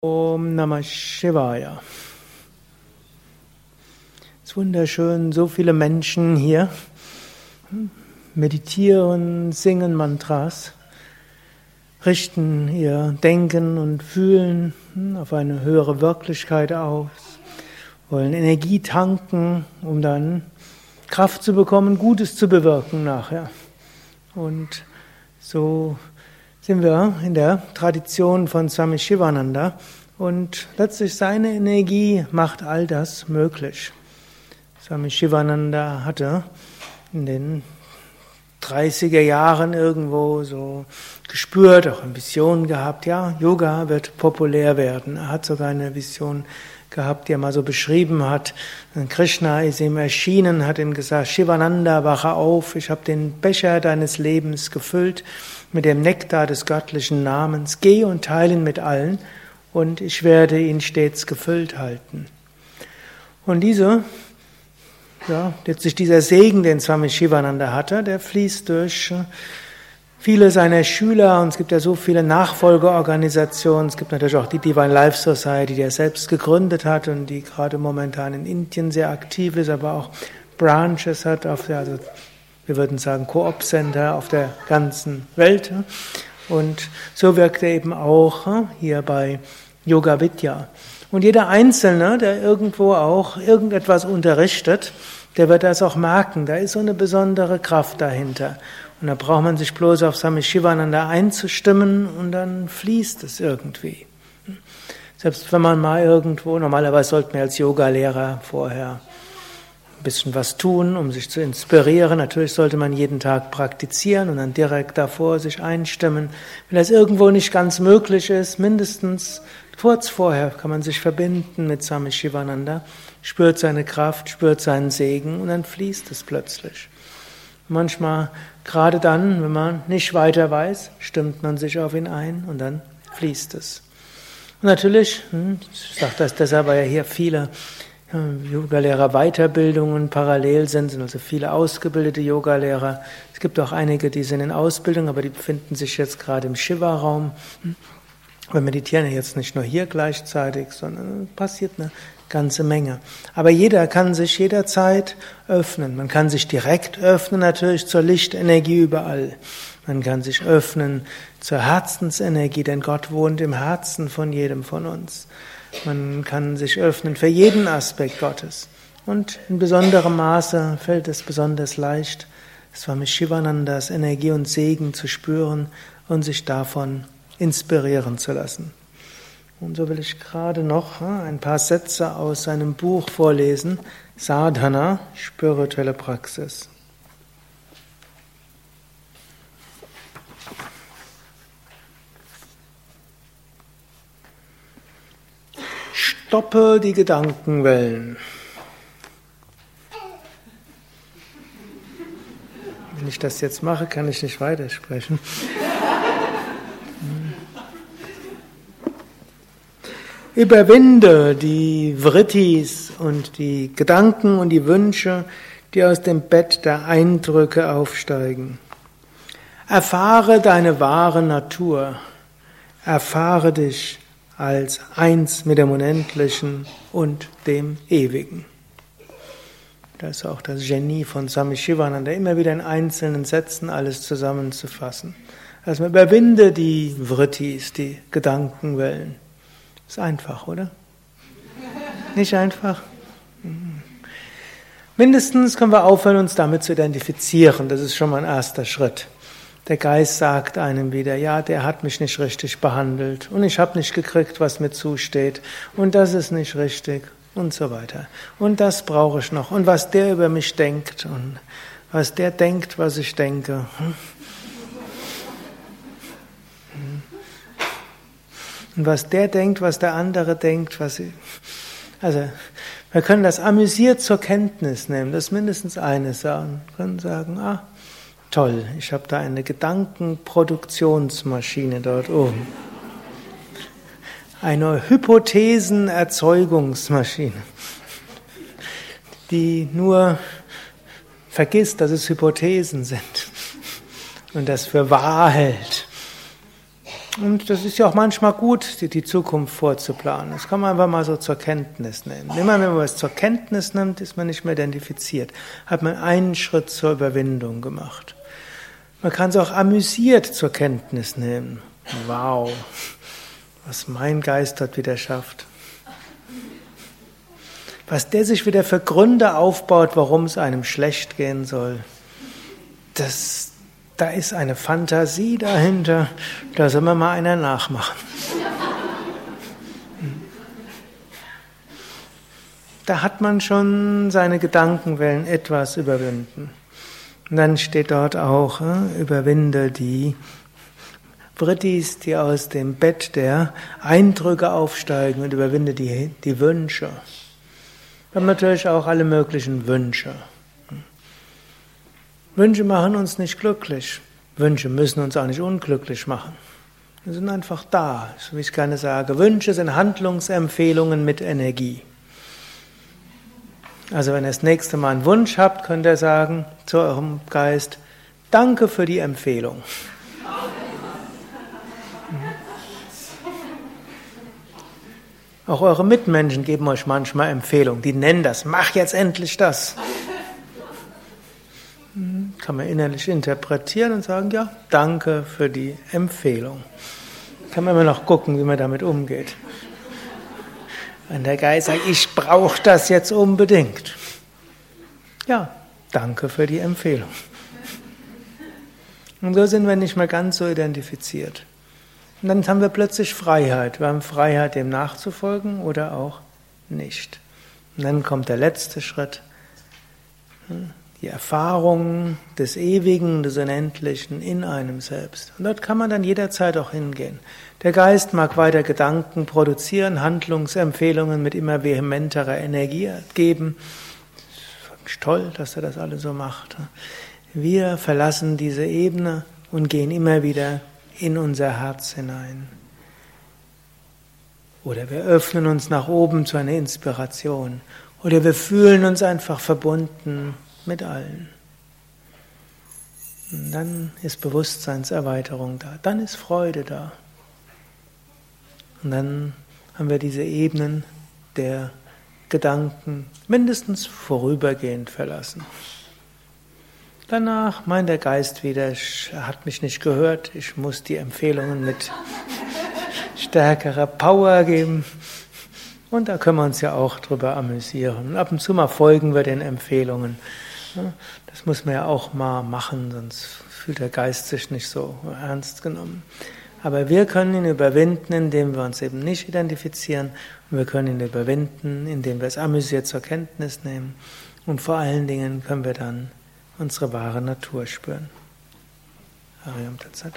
Om Namah Shivaya. Es ist wunderschön, so viele Menschen hier meditieren, singen Mantras, richten ihr Denken und Fühlen auf eine höhere Wirklichkeit aus, wollen Energie tanken, um dann Kraft zu bekommen, Gutes zu bewirken nachher. Und so sind wir in der Tradition von Swami Shivananda und letztlich seine Energie macht all das möglich. Swami Shivananda hatte in den 30er Jahren irgendwo so gespürt, auch eine Vision gehabt, ja, Yoga wird populär werden. Er hat sogar eine Vision gehabt, die er mal so beschrieben hat. Krishna ist ihm erschienen, hat ihm gesagt, Shivananda, wache auf, ich habe den Becher deines Lebens gefüllt mit dem Nektar des göttlichen Namens, geh und teile ihn mit allen und ich werde ihn stets gefüllt halten. Und diese, ja, letztlich dieser Segen, den Swami Shivananda hatte, der fließt durch äh, viele seiner Schüler und es gibt ja so viele Nachfolgeorganisationen. Es gibt natürlich auch die Divine Life Society, die er selbst gegründet hat und die gerade momentan in Indien sehr aktiv ist, aber auch Branches hat auf der, also wir würden sagen Koop-Center auf der ganzen Welt. Und so wirkt er eben auch hier bei Yoga Vidya. Und jeder Einzelne, der irgendwo auch irgendetwas unterrichtet, der wird das auch merken. Da ist so eine besondere Kraft dahinter. Und da braucht man sich bloß auf Sami Shivananda einzustimmen und dann fließt es irgendwie. Selbst wenn man mal irgendwo, normalerweise sollte man als Yogalehrer vorher ein bisschen was tun, um sich zu inspirieren. Natürlich sollte man jeden Tag praktizieren und dann direkt davor sich einstimmen. Wenn das irgendwo nicht ganz möglich ist, mindestens kurz vorher kann man sich verbinden mit Swami Shivananda, spürt seine Kraft, spürt seinen Segen und dann fließt es plötzlich. Manchmal, gerade dann, wenn man nicht weiter weiß, stimmt man sich auf ihn ein und dann fließt es. Und natürlich, hm, ich sage das deshalb, weil ja hier viele Yogalehrer Weiterbildungen parallel sind, sind also viele ausgebildete Yogalehrer. Es gibt auch einige, die sind in Ausbildung, aber die befinden sich jetzt gerade im Shiva-Raum. Wir meditieren ja jetzt nicht nur hier gleichzeitig, sondern passiert eine ganze Menge. Aber jeder kann sich jederzeit öffnen. Man kann sich direkt öffnen natürlich zur Lichtenergie überall. Man kann sich öffnen zur Herzensenergie, denn Gott wohnt im Herzen von jedem von uns. Man kann sich öffnen für jeden Aspekt Gottes. Und in besonderem Maße fällt es besonders leicht, Swami Shivanandas Energie und Segen zu spüren und sich davon inspirieren zu lassen. Und so will ich gerade noch ein paar Sätze aus seinem Buch vorlesen, Sadhana, spirituelle Praxis. Stoppe die Gedankenwellen. Wenn ich das jetzt mache, kann ich nicht weitersprechen. Überwinde die Vrittis und die Gedanken und die Wünsche, die aus dem Bett der Eindrücke aufsteigen. Erfahre deine wahre Natur. Erfahre dich als eins mit dem Unendlichen und dem Ewigen. Das ist auch das Genie von Swami Shivananda, immer wieder in einzelnen Sätzen alles zusammenzufassen. Also überwinde die Vrittis, die Gedankenwellen. Ist einfach, oder? Nicht einfach? Mhm. Mindestens können wir aufhören, uns damit zu identifizieren. Das ist schon mal ein erster Schritt. Der Geist sagt einem wieder, ja, der hat mich nicht richtig behandelt und ich habe nicht gekriegt, was mir zusteht und das ist nicht richtig und so weiter. Und das brauche ich noch und was der über mich denkt und was der denkt, was ich denke. Und was der denkt, was der andere denkt, was also wir können das amüsiert zur Kenntnis nehmen, das ist mindestens eine sagen. Wir können sagen, ah, Toll, ich habe da eine Gedankenproduktionsmaschine dort oben. Eine Hypothesenerzeugungsmaschine, die nur vergisst, dass es Hypothesen sind und das für wahr hält. Und das ist ja auch manchmal gut, die, Zukunft vorzuplanen. Das kann man einfach mal so zur Kenntnis nehmen. Immer wenn man was zur Kenntnis nimmt, ist man nicht mehr identifiziert. Hat man einen Schritt zur Überwindung gemacht. Man kann es auch amüsiert zur Kenntnis nehmen. Wow, was mein Geist dort wieder schafft. Was der sich wieder für Gründe aufbaut, warum es einem schlecht gehen soll. Das, da ist eine Fantasie dahinter, da soll man mal einer nachmachen. Da hat man schon seine Gedankenwellen etwas überwinden. Und dann steht dort auch, äh, überwinde die Brittis, die aus dem Bett der Eindrücke aufsteigen und überwinde die, die Wünsche. Wir haben natürlich auch alle möglichen Wünsche. Wünsche machen uns nicht glücklich. Wünsche müssen uns auch nicht unglücklich machen. Wir sind einfach da, so wie ich gerne sage. Wünsche sind Handlungsempfehlungen mit Energie. Also wenn ihr das nächste Mal einen Wunsch habt, könnt ihr sagen zu eurem Geist, danke für die Empfehlung. Auch eure Mitmenschen geben euch manchmal Empfehlungen. Die nennen das, mach jetzt endlich das kann man innerlich interpretieren und sagen, ja, danke für die Empfehlung. Kann man immer noch gucken, wie man damit umgeht. Wenn der Geist sagt, ich brauche das jetzt unbedingt. Ja, danke für die Empfehlung. Und so sind wir nicht mehr ganz so identifiziert. Und dann haben wir plötzlich Freiheit. Wir haben Freiheit, dem nachzufolgen oder auch nicht. Und dann kommt der letzte Schritt die Erfahrung des Ewigen, des Unendlichen in einem selbst. Und dort kann man dann jederzeit auch hingehen. Der Geist mag weiter Gedanken produzieren, Handlungsempfehlungen mit immer vehementerer Energie geben. Ist toll, dass er das alles so macht. Wir verlassen diese Ebene und gehen immer wieder in unser Herz hinein. Oder wir öffnen uns nach oben zu einer Inspiration. Oder wir fühlen uns einfach verbunden mit allen. Und dann ist Bewusstseinserweiterung da, dann ist Freude da. Und dann haben wir diese Ebenen der Gedanken mindestens vorübergehend verlassen. Danach meint der Geist wieder, er hat mich nicht gehört, ich muss die Empfehlungen mit stärkerer Power geben. Und da können wir uns ja auch drüber amüsieren. Ab und zu mal folgen wir den Empfehlungen. Das muss man ja auch mal machen, sonst fühlt der Geist sich nicht so ernst genommen. Aber wir können ihn überwinden, indem wir uns eben nicht identifizieren. Und wir können ihn überwinden, indem wir es amüsiert zur Kenntnis nehmen. Und vor allen Dingen können wir dann unsere wahre Natur spüren. Ariam Tatsat.